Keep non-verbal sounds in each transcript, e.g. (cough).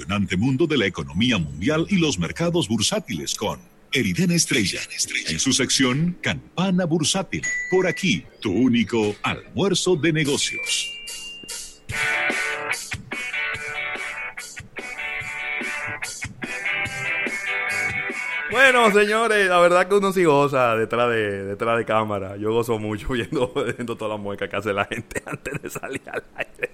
apasionante mundo de la economía mundial y los mercados bursátiles con Eriden Estrella. En su sección Campana Bursátil. Por aquí, tu único almuerzo de negocios. Bueno, señores, la verdad que uno sí goza detrás de, detrás de cámara. Yo gozo mucho (laughs) viendo, viendo toda la mueca que hace la gente (laughs) antes de salir al aire.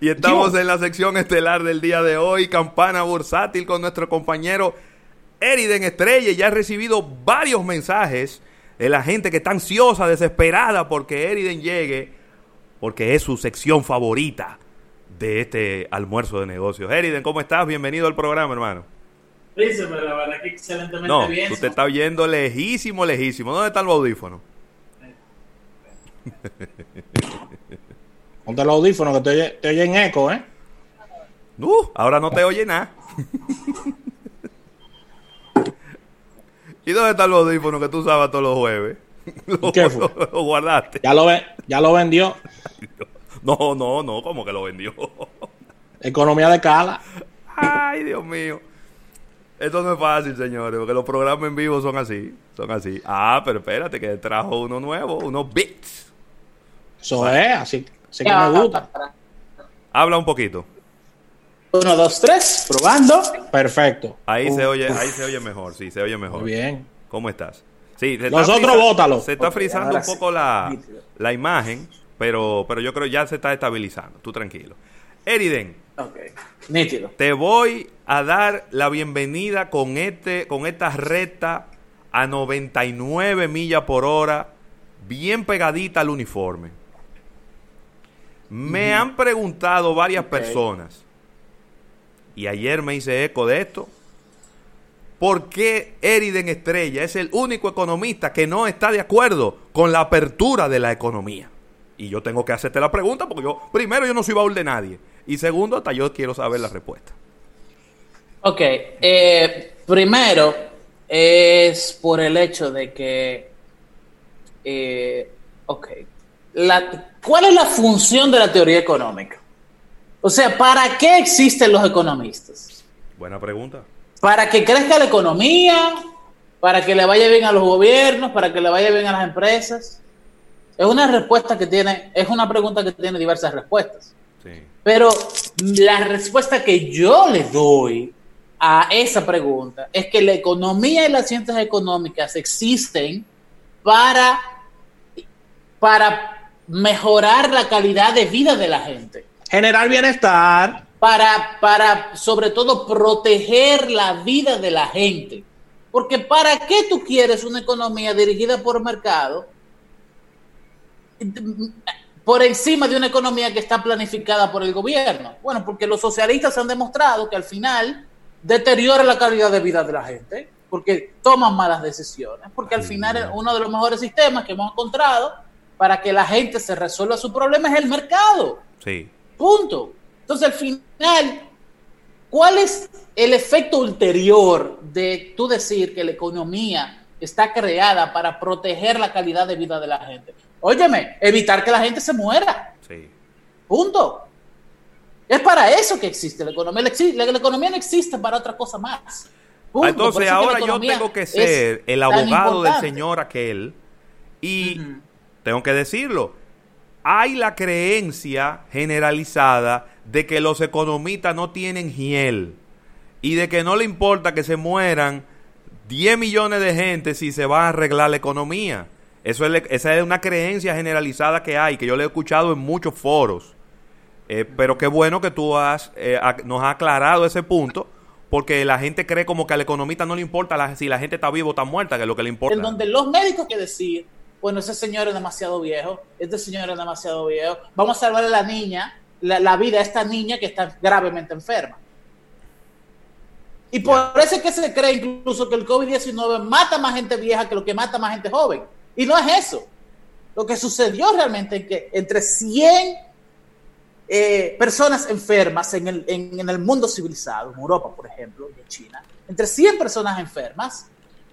Y estamos en la sección estelar del día de hoy, campana bursátil con nuestro compañero Eriden Estrella. Ya ha recibido varios mensajes de la gente que está ansiosa, desesperada porque Eriden llegue, porque es su sección favorita de este almuerzo de negocios. Eriden, ¿cómo estás? Bienvenido al programa, hermano. pero la verdad que excelentemente no, bien. tú te estás oyendo lejísimo, lejísimo. ¿Dónde está el audífono? (laughs) Ponte el audífono que te oye, te oye en eco, ¿eh? Uh, ahora no te oye nada. (laughs) ¿Y dónde está el audífono que tú usabas todos los jueves? Lo, ¿Qué fue? (laughs) lo guardaste. Ya lo, ve, ya lo vendió. No, no, no, como que lo vendió. (laughs) Economía de cala. Ay, Dios mío. Esto no es fácil, señores, porque los programas en vivo son así. Son así. Ah, pero espérate, que trajo uno nuevo, unos bits. Eso es, así, así que me gusta. Habla un poquito. Uno, dos, tres, probando. Perfecto. Ahí se oye, ahí se oye mejor, sí, se oye mejor. Muy bien. ¿Cómo estás? Sí, se está Nosotros frisa- bótalo. Se está frizando un sí. poco la, la imagen, pero, pero yo creo ya se está estabilizando. Tú tranquilo. Eriden, Ok, nítido. te voy a dar la bienvenida con este, con esta recta a 99 millas por hora, bien pegadita al uniforme. Me han preguntado varias personas, y ayer me hice eco de esto, ¿por qué Eriden Estrella es el único economista que no está de acuerdo con la apertura de la economía? Y yo tengo que hacerte la pregunta porque yo, primero, yo no soy baúl de nadie. Y segundo, hasta yo quiero saber la respuesta. Ok, eh, primero es por el hecho de que, eh, ok, la, ¿cuál es la función de la teoría económica? O sea, ¿para qué existen los economistas? Buena pregunta. ¿Para que crezca la economía? ¿Para que le vaya bien a los gobiernos? ¿Para que le vaya bien a las empresas? Es una respuesta que tiene, es una pregunta que tiene diversas respuestas. Sí. Pero la respuesta que yo le doy a esa pregunta es que la economía y las ciencias económicas existen para, para mejorar la calidad de vida de la gente, Generar bienestar. para, para sobre todo proteger la vida de la gente. Porque ¿para qué tú quieres una economía dirigida por mercado por encima de una economía que está planificada por el gobierno? Bueno, porque los socialistas han demostrado que al final deteriora la calidad de vida de la gente, porque toman malas decisiones, porque al final uno de los mejores sistemas que hemos encontrado para que la gente se resuelva su problema es el mercado. Sí. Punto. Entonces, al final, ¿cuál es el efecto ulterior de tú decir que la economía está creada para proteger la calidad de vida de la gente? Óyeme, evitar que la gente se muera. Sí. Punto. Es para eso que existe la economía. La, economía no existe para otra cosa más. Punto. Entonces ahora yo tengo que ser el abogado del señor aquel y. tengo que decirlo. Hay la creencia generalizada de que los economistas no tienen hiel y de que no le importa que se mueran 10 millones de gente si se va a arreglar la economía. Eso es, esa es una creencia generalizada que hay, que yo le he escuchado en muchos foros. Eh, pero qué bueno que tú has, eh, nos has aclarado ese punto, porque la gente cree como que al economista no le importa la- si la gente está viva o está muerta, que es lo que le importa. en donde los médicos que decir, bueno, ese señor es demasiado viejo, este señor es demasiado viejo, vamos a salvarle a la niña, la, la vida a esta niña que está gravemente enferma. Y por eso es que se cree incluso que el COVID-19 mata más gente vieja que lo que mata más gente joven. Y no es eso. Lo que sucedió realmente es que entre 100 eh, personas enfermas en el, en, en el mundo civilizado, en Europa, por ejemplo, y en China, entre 100 personas enfermas,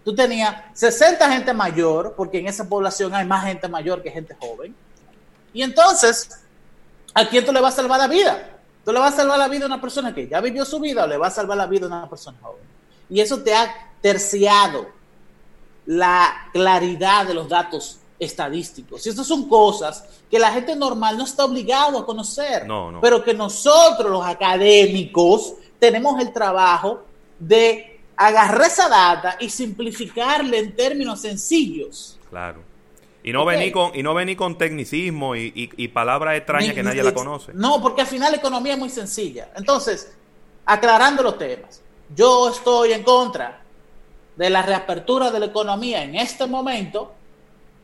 tú tenías 60 gente mayor, porque en esa población hay más gente mayor que gente joven. Y entonces, ¿a quién tú le vas a salvar la vida? ¿Tú le vas a salvar la vida a una persona que ya vivió su vida o le vas a salvar la vida a una persona joven? Y eso te ha terciado la claridad de los datos estadísticos. Y estas son cosas que la gente normal no está obligado a conocer, No, no. pero que nosotros los académicos tenemos el trabajo de agarrar esa data y simplificarle en términos sencillos. Claro. Y no Ok. venir con, y no venir con tecnicismo y, y- y palabras extrañas que nadie la conoce. No, porque al final la economía es muy sencilla. Entonces, aclarando los temas, yo estoy en contra de la reapertura de la economía en este momento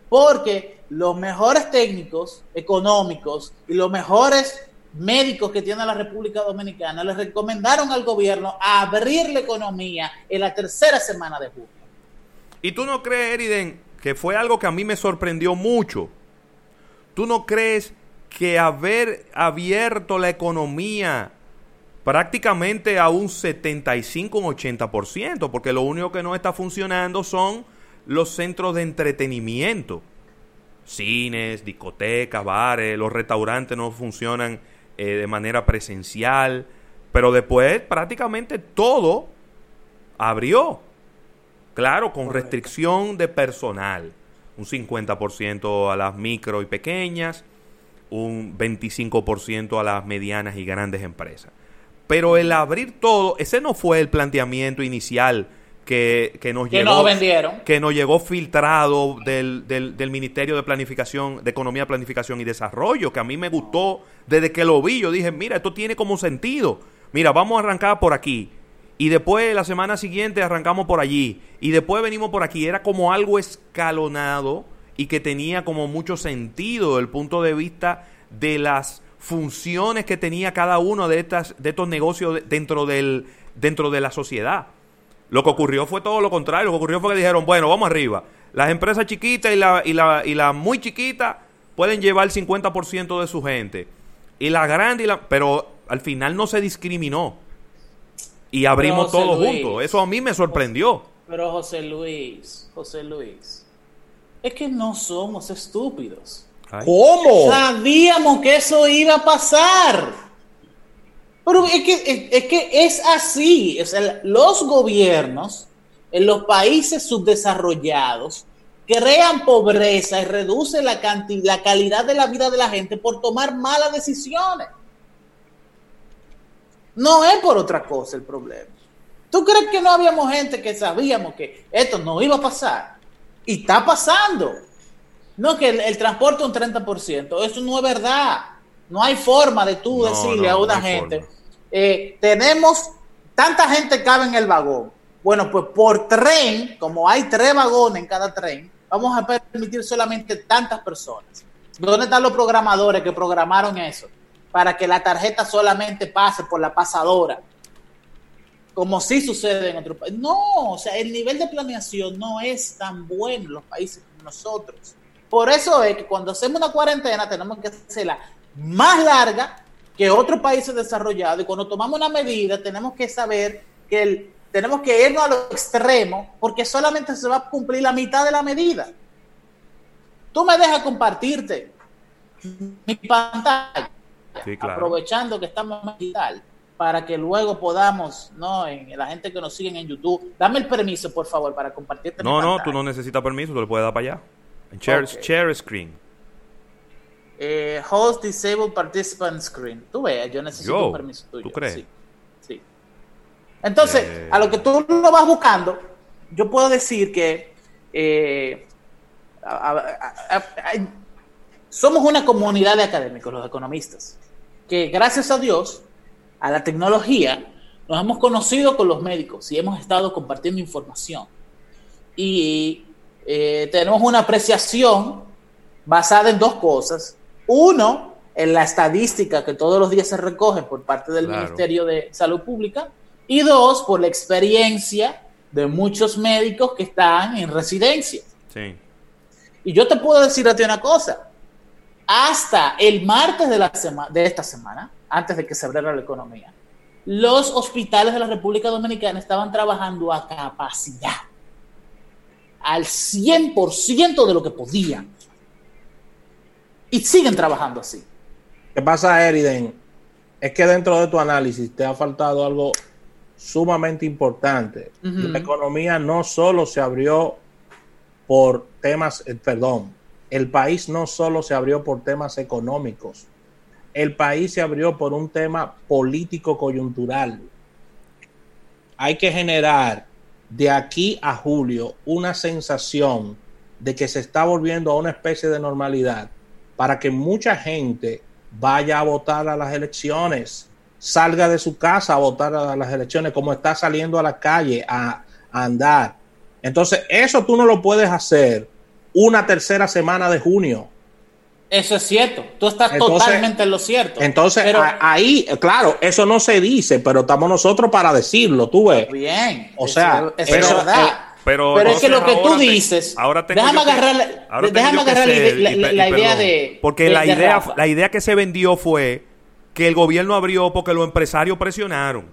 porque los mejores técnicos económicos y los mejores médicos que tiene la República Dominicana le recomendaron al gobierno abrir la economía en la tercera semana de junio. ¿Y tú no crees, Eriden, que fue algo que a mí me sorprendió mucho? ¿Tú no crees que haber abierto la economía prácticamente a un 75, un 80%, porque lo único que no está funcionando son los centros de entretenimiento? Cines, discotecas, bares, los restaurantes no funcionan eh, de manera presencial, pero después prácticamente todo abrió. Claro, con restricción de personal. Un 50% a las micro y pequeñas, un 25% a las medianas y grandes empresas. Pero el abrir todo, ese no fue el planteamiento inicial que, que nos Que llegó. nos vendieron. Que nos llegó filtrado del, del, del Ministerio de Planificación, de Economía, Planificación y Desarrollo, que a mí me gustó desde que lo vi. Yo dije, mira, esto tiene como sentido. Mira, vamos a arrancar por aquí. Y después la semana siguiente arrancamos por allí. Y después venimos por aquí. Era como algo escalonado y que tenía como mucho sentido desde el punto de vista de las funciones que tenía cada uno de, estas, de estos negocios de- dentro, del, dentro de la sociedad. Lo que ocurrió fue todo lo contrario. Lo que ocurrió fue que dijeron, bueno, vamos arriba. Las empresas chiquitas y la, y la, y la muy chiquita pueden llevar el 50% de su gente. Y la grande y la... Pero al final no se discriminó. Y abrimos todo Luis. juntos. Eso a mí me sorprendió. Pero José Luis, José Luis, es que no somos estúpidos. Ay. ¿Cómo? Sabíamos que eso iba a pasar. Pero es que es, que es así. O sea, los gobiernos en los países subdesarrollados crean pobreza y reducen la, canti- la calidad de la vida de la gente por tomar malas decisiones. No es por otra cosa el problema. ¿Tú crees que no habíamos gente que sabíamos que esto no iba a pasar? Y está pasando. No, que el, el transporte un 30%. Eso no es verdad. No hay forma de tú No, decirle no, a una no gente, eh, tenemos, tanta gente cabe en el vagón. Bueno, pues por tren, como hay tres vagones en cada tren, vamos a permitir solamente tantas personas. ¿Dónde están los programadores que programaron eso? Para que la tarjeta solamente pase por la pasadora. Como sí sucede en otros países. No, o sea, el nivel de planeación no es tan bueno en los países como nosotros. Por eso es que cuando hacemos una cuarentena tenemos que hacerla más larga que otros países desarrollados y cuando tomamos una medida tenemos que saber que el- tenemos que irnos a lo extremo porque solamente se va a cumplir la mitad de la medida. Tú me dejas compartirte mi pantalla, Sí, claro. aprovechando que estamos en digital, para que luego podamos, ¿no? En, la gente que nos siguen en YouTube, dame el permiso, por favor, para compartirte No, mi no, pantalla. tú no necesitas permiso, tú le puedes dar para allá. Share, share screen. Eh, host Disabled Participant Screen. Tú veas, yo necesito Yo, un permiso tuyo. ¿tú crees? Sí. sí. Entonces, Eh. a lo que tú lo vas buscando, yo puedo decir que eh, a- a- a- a- somos una comunidad de académicos, los economistas, que gracias a Dios, a la tecnología, nos hemos conocido con los médicos y hemos estado compartiendo información. Y eh, tenemos una apreciación basada en dos cosas. Uno, en la estadística que todos los días se recoge por parte del Claro. Ministerio de Salud Pública. Y dos, por la experiencia de muchos médicos que están en residencia. Sí. Y yo te puedo decir a ti una cosa. Hasta el martes de, la sema- de esta semana, antes de que se abriera la economía, los hospitales de la República Dominicana estaban trabajando a capacidad, al 100% de lo que podían. Y siguen trabajando así. ¿Qué pasa, Eriden? es que dentro de tu análisis te ha faltado algo sumamente importante. La economía no solo se abrió por temas, eh, perdón, el país no solo se abrió por temas económicos, el país se abrió por un tema político coyuntural. Hay que generar de aquí a julio una sensación de que se está volviendo a una especie de normalidad para que mucha gente vaya a votar a las elecciones, salga de su casa a votar a las elecciones, como está saliendo a la calle a, a andar. Entonces, eso tú no lo puedes hacer una tercera semana de junio. Eso es cierto. Tú estás Entonces- totalmente en lo cierto. Entonces, Pero- a- ahí, claro, eso no se dice, pero estamos nosotros para decirlo, tú ves. Bien. O sea, eso eso- es verdad. eh, pero Pero es que lo que tú te- dices, ahora tengo déjame agarrar, ahora déjame la, idea de porque de- la de idea Rafa. la idea que se vendió fue que el gobierno abrió porque los empresarios presionaron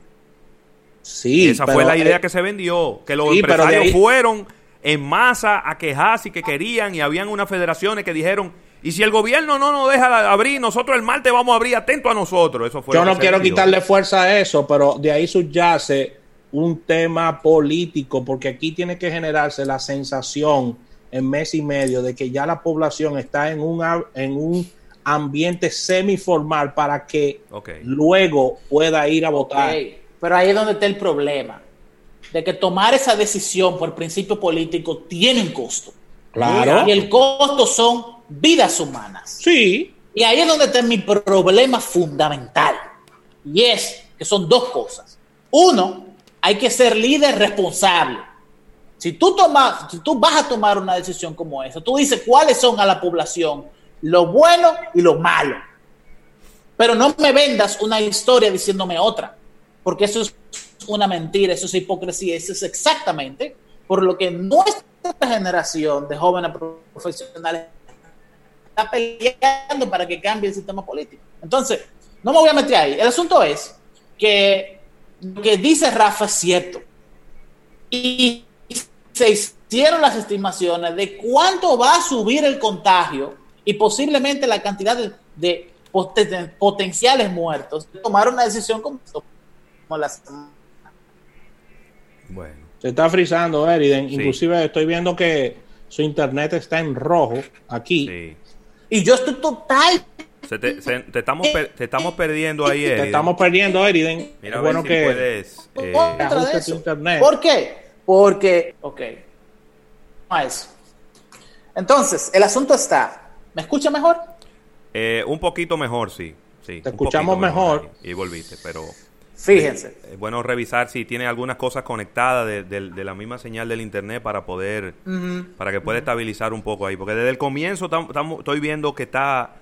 Sí, esa pero, fue la idea eh, que se vendió que los sí, empresarios ahí- fueron en masa a quejarse y que querían y habían unas federaciones que dijeron y si el gobierno no nos deja abrir nosotros el martes vamos a abrir atento a nosotros eso fue Yo no quiero vendió. quitarle fuerza a eso, pero de ahí subyace un tema político, porque aquí tiene que generarse la sensación en mes y medio de que ya la población está en un, en un ambiente semiformal para que Ok. luego pueda ir a votar. Pero ahí es donde está el problema. De que tomar esa decisión por principio político tiene un costo. Claro. Y el costo son vidas humanas. Sí, Y ahí es donde está mi problema fundamental. Y es que son dos cosas. Uno, hay que ser líder responsable. Si tú, tomas, si tú vas a tomar una decisión como esa, tú dices cuáles son a la población lo bueno y lo malo. Pero no me vendas una historia diciéndome otra, porque eso es una mentira, eso es hipocresía, eso es exactamente por lo que nuestra generación de jóvenes profesionales está peleando para que cambie el sistema político. Entonces, no me voy a meter ahí. El asunto es que lo que dice Rafa es cierto. Y se hicieron las estimaciones de cuánto va a subir el contagio y posiblemente la cantidad de, de poten- potenciales muertos. Tomaron una decisión como, como la bueno se está frizando, Eriden. Sí. Inclusive estoy viendo que su internet está en rojo aquí. sí Y yo estoy total. Se te, se- te estamos per- te estamos perdiendo ahí Te Eriden. estamos perdiendo, Eriden. Mira es bueno si que puedes eh, contra de ajuste tu eso. internet. ¿Por qué? Porque, ok, a eso. Entonces, el asunto está, ¿me escucha mejor? eh, un poquito mejor sí sí Te escuchamos mejor. ahí. y volviste pero Fíjense. Es bueno revisar si tiene algunas cosas conectadas de, de- de la misma señal del internet para poder, para que pueda estabilizar un poco ahí. Porque desde el comienzo tam- tam- estoy viendo que está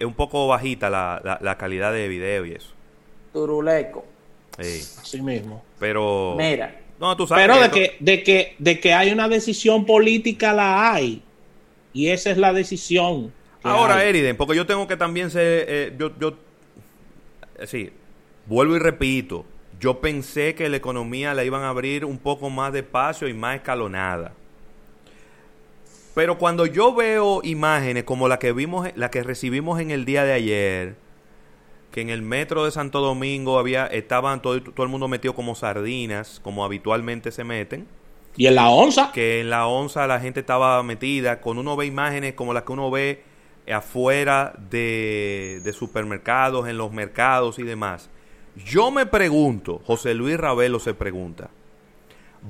eh, un poco bajita la, la- la calidad de video y eso. Turuleco. Sí. Así mismo. Pero... Mira, No, tú sabes Pero de que, de que, de que hay una decisión política la hay. Y esa es la decisión. Ahora, hay. Eriden, porque yo tengo que también ser... eh, yo, yo, eh, sí, vuelvo y repito. Yo pensé que la economía la iban a abrir un poco más despacio y más escalonada. Pero cuando yo veo imágenes como la que vimos, la que recibimos en el día de ayer, que en el metro de Santo Domingo había, estaban todo, todo el mundo metido como sardinas, como habitualmente se meten Y en la onza. que en la onza la gente estaba metida, con uno ve imágenes como las que uno ve afuera de, de supermercados, en los mercados y demás. Yo me pregunto, José Luis Ravelo se pregunta,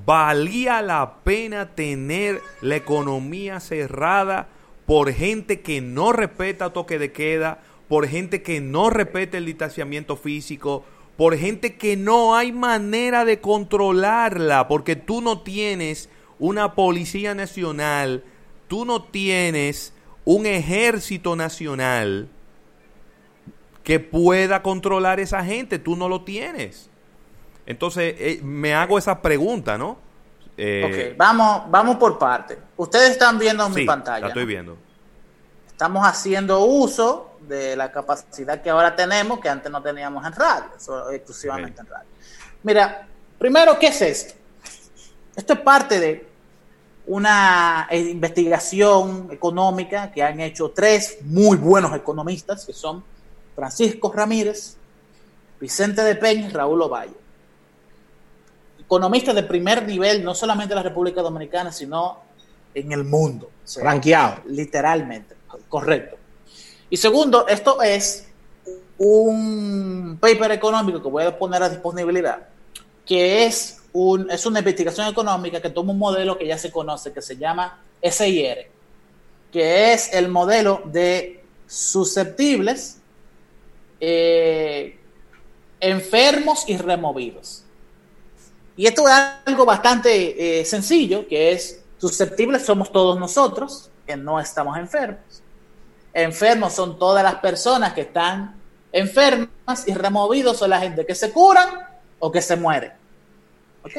¿valía la pena tener la economía cerrada por gente que no respeta toque de queda, por gente que no respeta el distanciamiento físico, por gente que no hay manera de controlarla, porque tú no tienes una policía nacional, tú no tienes un ejército nacional que pueda controlar esa gente, tú no lo tienes. Entonces, eh, me hago esa pregunta, ¿no? Eh, ok, vamos, vamos por parte. Ustedes están viendo sí, mi pantalla. la estoy ¿no? viendo. Estamos haciendo uso de la capacidad que ahora tenemos, que antes no teníamos en radio, exclusivamente en radio. Mira, primero, ¿qué es esto? Esto es parte de una eh, investigación económica que han hecho tres muy buenos economistas, que son Francisco Ramírez, Vicente de Peña y Raúl Ovalle. Economistas de primer nivel, no solamente en la República Dominicana, sino en el mundo. Ranqueado. Literalmente, correcto. Y segundo, esto es un paper económico que voy a poner a disponibilidad, que es, un, es una investigación económica que toma un modelo que ya se conoce, que se llama SIR, que es el modelo de susceptibles, eh, enfermos y removidos. Y esto es algo bastante eh, sencillo, que es susceptibles somos todos nosotros, que no estamos enfermos. Enfermos son todas las personas que están enfermas y removidos son la gente que se curan o que se mueren. ¿Ok?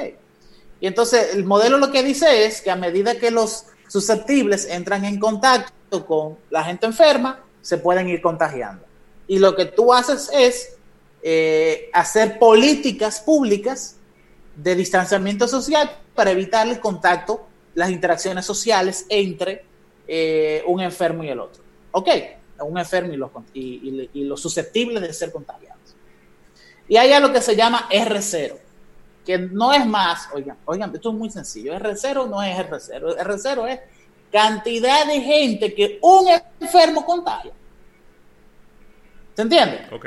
Y entonces el modelo lo que dice es que a medida que los susceptibles entran en contacto con la gente enferma, se pueden ir contagiando. Y lo que tú haces es eh, hacer políticas públicas de distanciamiento social para evitar el contacto, las interacciones sociales entre eh, un enfermo y el otro. ¿Ok? Un enfermo y los, y, y los susceptibles de ser contagiados. Y hay algo que se llama R0, que no es más, oigan, oigan, esto es muy sencillo, R0 no es R0, R0 es cantidad de gente que un enfermo contagia. ¿Se entiende? Ok.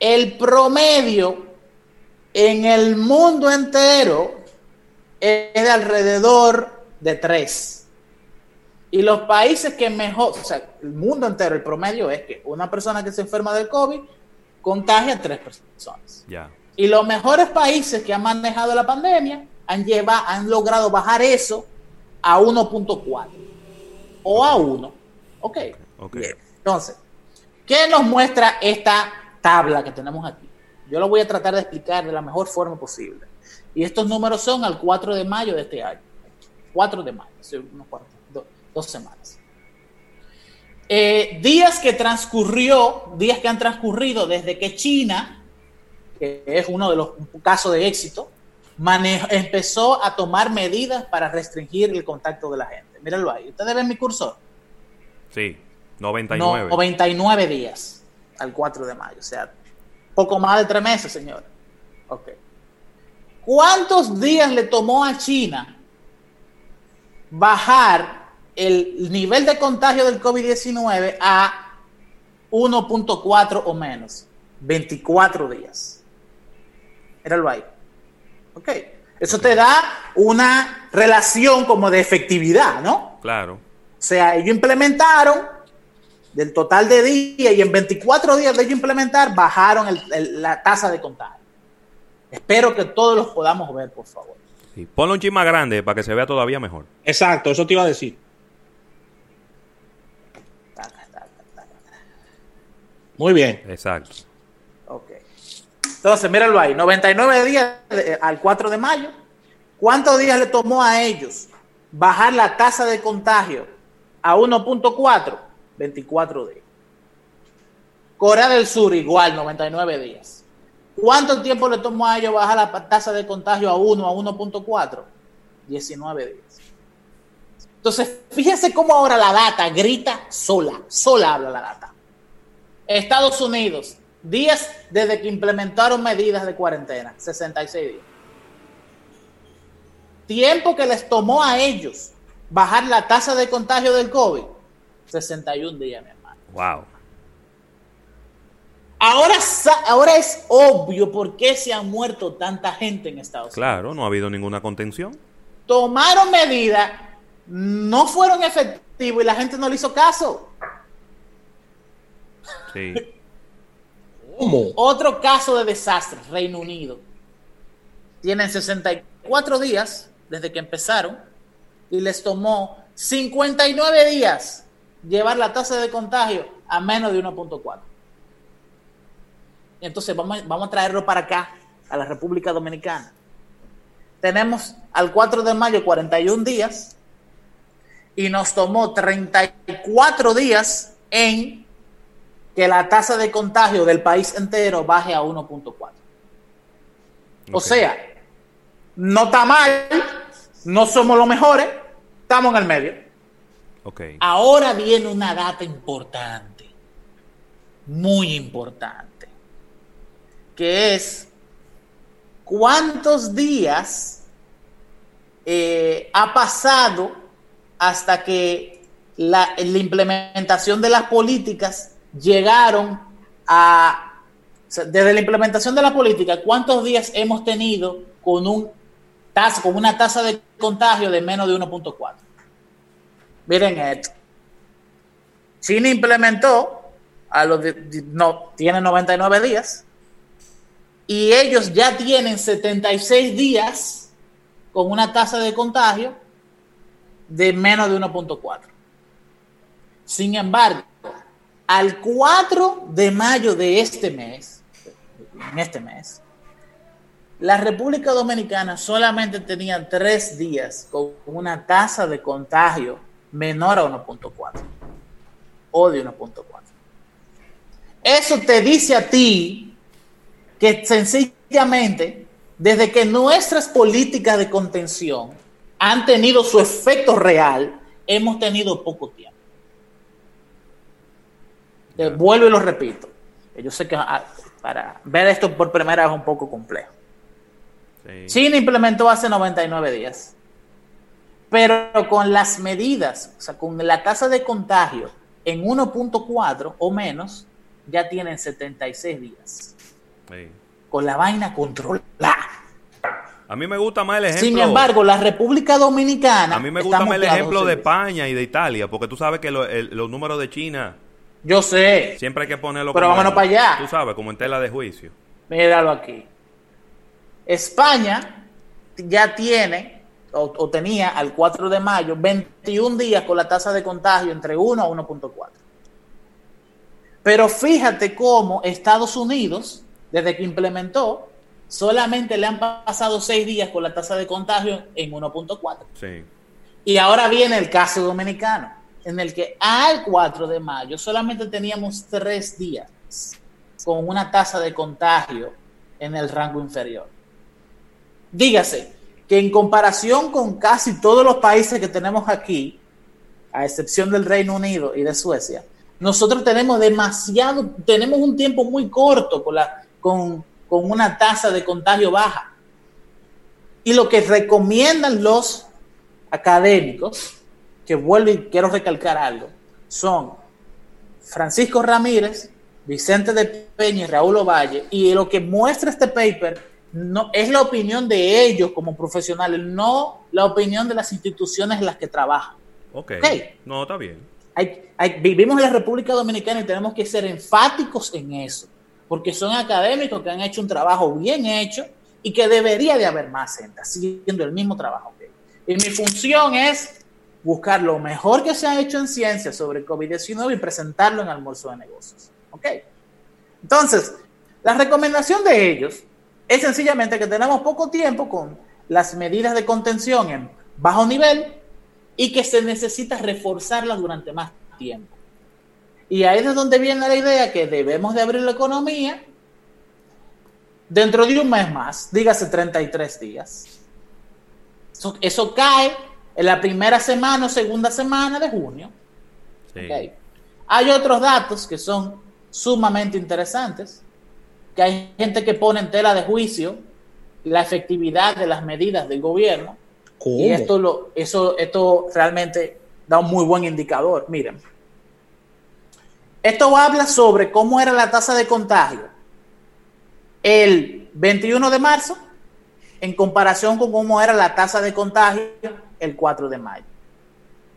El promedio en el mundo entero es de alrededor de 3. Y los países que mejor, o sea, el mundo entero, el promedio es que una persona que se enferma del COVID contagia a tres personas. Ya. Y los mejores países que han manejado la pandemia han, llevado, han logrado bajar eso a 1.4 o a 1. Ok. Ok. Bien. Entonces, ¿qué nos muestra esta tabla que tenemos aquí? Yo lo voy a tratar de explicar de la mejor forma posible. Y estos números son al 4 de mayo de este año. 4 de mayo, hace unos cuantos, do- dos semanas. Eh, días que transcurrió, días que han transcurrido desde que China, que es uno de los casos de éxito, empezó a tomar medidas para restringir el contacto de la gente. Mírenlo ahí. Ustedes ven mi cursor. Sí. No, 99. 99 días al 4 de mayo. O sea, poco más de tres meses, señor. Ok. ¿Cuántos días le tomó a China bajar el nivel de contagio del COVID-19 a 1.4 o menos? 24 días. Míralo ahí. Ok. Eso te da una relación como de efectividad, ¿no? Claro. O sea, ellos implementaron del total de días y en 24 días de ellos implementar bajaron el- el- la tasa de contagio. Espero que todos los podamos ver, por favor. Sí. Ponlo un chin más grande para que se vea todavía mejor. Exacto, eso te iba a decir. Muy bien. Exacto. Ok. Entonces, míralo ahí, 99 días de- al 4 de mayo. ¿Cuántos días le tomó a ellos bajar la tasa de contagio a 1.4? 24 días. Corea del Sur igual, 99 días. ¿Cuánto tiempo le tomó a ellos bajar la tasa de contagio a 1 a 1.4? 19 días. Entonces, fíjense cómo ahora la data grita sola, sola habla la data. Estados Unidos, días desde que implementaron medidas de cuarentena, 66 días. Tiempo que les tomó a ellos bajar la tasa de contagio del COVID, 61 días, mi hermano. Wow. Ahora, ahora es obvio por qué se han muerto tanta gente en Estados Unidos. Claro, no ha habido ninguna contención. Tomaron medidas, no fueron efectivos y la gente no le hizo caso. Sí. (laughs) ¿Cómo? Otro caso de desastre, Reino Unido. Tienen 64 días desde que empezaron y les tomó 59 días llevar la tasa de contagio a menos de 1.4. Y Entonces vamos, a- vamos a traerlo para acá, a la República Dominicana. Tenemos al 4 de mayo 41 días y nos tomó 34 días en que la tasa de contagio del país entero baje a 1.4. O sea, no está mal, no somos los mejores, estamos en el medio. Ok. Ahora viene una data importante, muy importante. que es cuántos días eh, ha pasado hasta que la, la, implementación de las políticas llegaron a, desde la implementación de la política, cuántos días hemos tenido con, un con una tasa de contagio de menos de 1.4. Miren esto. China implementó a los no tiene 99 días y ellos ya tienen 76 días con una tasa de contagio de menos de 1.4. Sin embargo, al 4 de mayo de este mes, en este mes, la República Dominicana solamente tenía tres días con una tasa de contagio menor a 1.4 o de 1.4. Eso te dice a ti que sencillamente, desde que nuestras políticas de contención han tenido su efecto real, hemos tenido poco tiempo. Te vuelvo y lo repito. Yo sé que ah, para ver esto por primera vez es un poco complejo. Sí. China implementó hace 99 días, pero con las medidas, o sea, con la tasa de contagio en 1.4 o menos, ya tienen 76 días. Sí. Con la vaina controlada. A mí me gusta más el ejemplo. Sin embargo, la República Dominicana. A mí me gusta más el ejemplo de España y de Italia, porque tú sabes que lo, el, los números de China. Yo sé. Siempre hay que ponerlo. Pero vámonos para allá. Tú sabes, como en tela de juicio. Míralo aquí. España ya tiene, o, o, tenía al 4 de mayo, 21 días con la tasa de contagio entre 1 a 1.4. Pero fíjate cómo Estados Unidos, desde que implementó, solamente le han pasado 6 días con la tasa de contagio en 1.4. Sí. Y ahora viene el caso dominicano, en el que al 4 de mayo solamente teníamos 3 días con una tasa de contagio en el rango inferior. Dígase que en comparación con casi todos los países que tenemos aquí, a excepción del Reino Unido y de Suecia, nosotros tenemos demasiado, tenemos un tiempo muy corto con, la, con, con una tasa de contagio baja. Y lo que recomiendan los académicos, que vuelvo y quiero recalcar algo, son Francisco Ramírez, Vicente de Peña y Raúl Ovalle, y lo que muestra este paper no, es la opinión de ellos como profesionales, no la opinión de las instituciones en las que trabajan. Ok. okay. No, está bien. Hay, hay, vivimos en la República Dominicana y tenemos que ser enfáticos en eso, porque son académicos que han hecho un trabajo bien hecho y que debería de haber más gente haciendo el mismo trabajo que ellos. Y mi función es buscar lo mejor que se ha hecho en ciencia sobre COVID-19 y presentarlo en almuerzo de negocios. ¿Ok? Entonces, la recomendación de ellos es sencillamente que tenemos poco tiempo con las medidas de contención en bajo nivel y que se necesita reforzarlas durante más tiempo. Y ahí es donde viene la idea que debemos de abrir la economía dentro de un mes más, dígase 33 días. Eso, eso cae en la primera semana o segunda semana de junio. Sí. Okay. Hay otros datos que son sumamente interesantes que hay gente que pone en tela de juicio la efectividad de las medidas del gobierno. ¿Cómo? Y esto, lo, eso, esto realmente da un muy buen indicador. Miren, esto habla sobre cómo era la tasa de contagio el 21 de marzo en comparación con cómo era la tasa de contagio el 4 de mayo.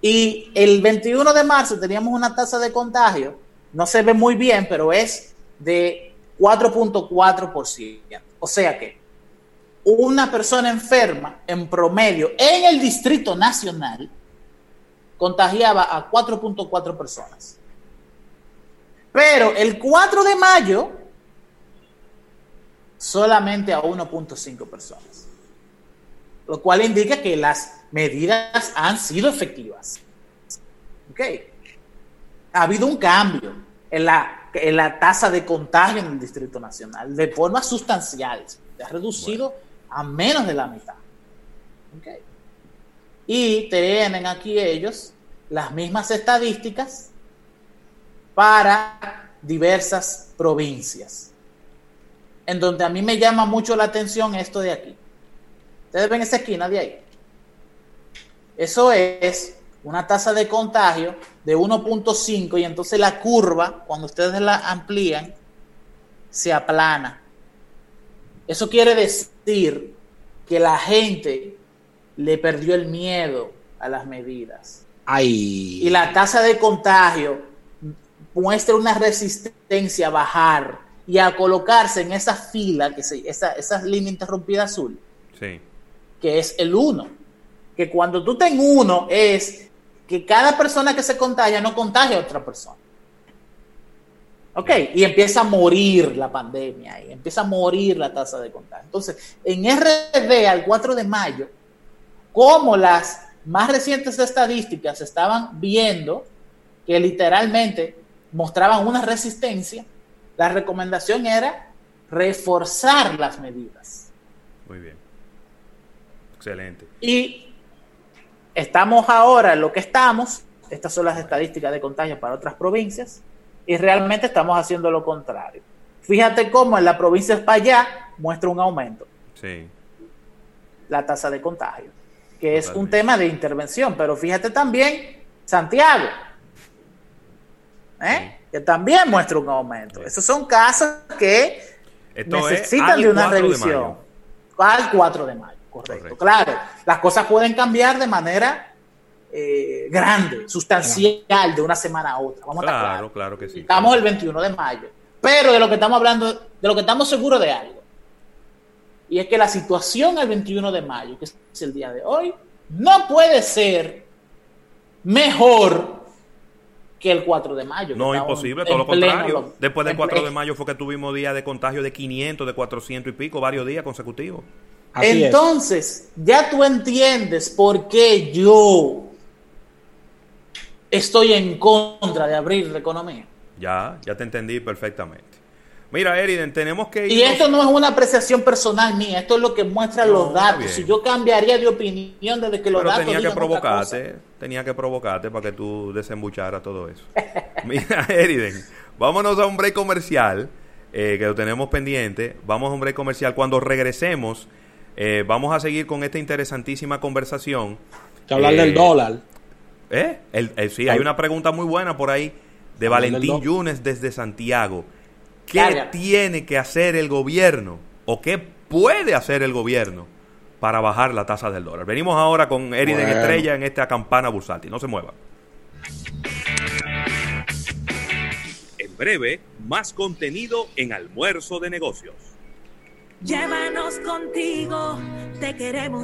Y el 21 de marzo teníamos una tasa de contagio, no se ve muy bien, pero es de 4.4%. O sea que una persona enferma en promedio en el Distrito Nacional contagiaba a 4.4 personas. Pero el 4 de mayo solamente a 1.5 personas. Lo cual indica que las medidas han sido efectivas. ¿Ok? Ha habido un cambio en la la tasa de contagio en el Distrito Nacional de forma sustancial. Se ha reducido bueno. a menos de la mitad. Okay. Y tienen aquí ellos las mismas estadísticas para diversas provincias. en donde a mí me llama mucho la atención esto de aquí. Ustedes ven esa esquina de ahí. Eso es una tasa de contagio de 1.5 y entonces la curva, cuando ustedes la amplían, se aplana. Eso quiere decir que la gente le perdió el miedo a las medidas. Ay. Y la tasa de contagio muestra una resistencia a bajar y a colocarse en esa fila, que se, esa, esa línea interrumpida azul, Sí. que es el 1. Que cuando tú ten uno es que cada persona que se contagia no contagia a otra persona. Ok, y empieza a morir la pandemia y empieza a morir la tasa de contagio. Entonces, en RD al 4 de mayo, como las más recientes estadísticas estaban viendo que literalmente mostraban una resistencia, la recomendación era reforzar las medidas. Muy bien. Excelente. Y estamos ahora en lo que estamos, estas son las estadísticas de contagio para otras provincias, y realmente estamos haciendo lo contrario. Fíjate cómo en la provincia de España muestra un aumento Sí. la tasa de contagio, que es un tema de intervención, pero fíjate también Santiago, ¿eh? que también muestra un aumento. Sí. Esos son casos que Esto necesitan de una 4 de revisión. Al 4 de mayo, correcto. Correcto. Claro, las cosas pueden cambiar de manera eh, grande, sustancial, de una semana a otra. Vamos a estar Claro, claro que sí. Estamos el 21 de mayo. Pero de lo que estamos hablando, de lo que estamos seguros de algo. Y es que la situación el 21 de mayo, que es el día de hoy, no puede ser mejor que el 4 de mayo. No, imposible, todo lo contrario. Después del en 4 de mayo fue que tuvimos días de contagio de 500, de 400 y pico, varios días consecutivos. Así es. Entonces, ya tú entiendes por qué yo estoy en contra de abrir la economía. Ya, ya te entendí perfectamente. Mira, Eriden, tenemos que ir. Y esto no es una apreciación personal mía, esto es lo que muestran No, los datos. Si yo cambiaría de opinión desde que los Pero datos tenía que provocarte, tenía que provocarte para que tú desembucharas todo eso. (laughs) Mira, Eriden, vámonos a un break comercial, eh, que lo tenemos pendiente. Vamos a un break comercial. Cuando regresemos, eh, vamos a seguir con esta interesantísima conversación. Que hablar Eh, del dólar. ¿Eh? El- el- sí, hay una pregunta muy buena por ahí de Valentín. Yunes desde Santiago. ¿Qué Carga. tiene que hacer el gobierno o qué puede hacer el gobierno para bajar la tasa del dólar? Venimos ahora con Eriden Bueno. Estrella en esta campana bursátil. No se mueva. En breve, más contenido en Almuerzo de Negocios. Llévanos contigo, te queremos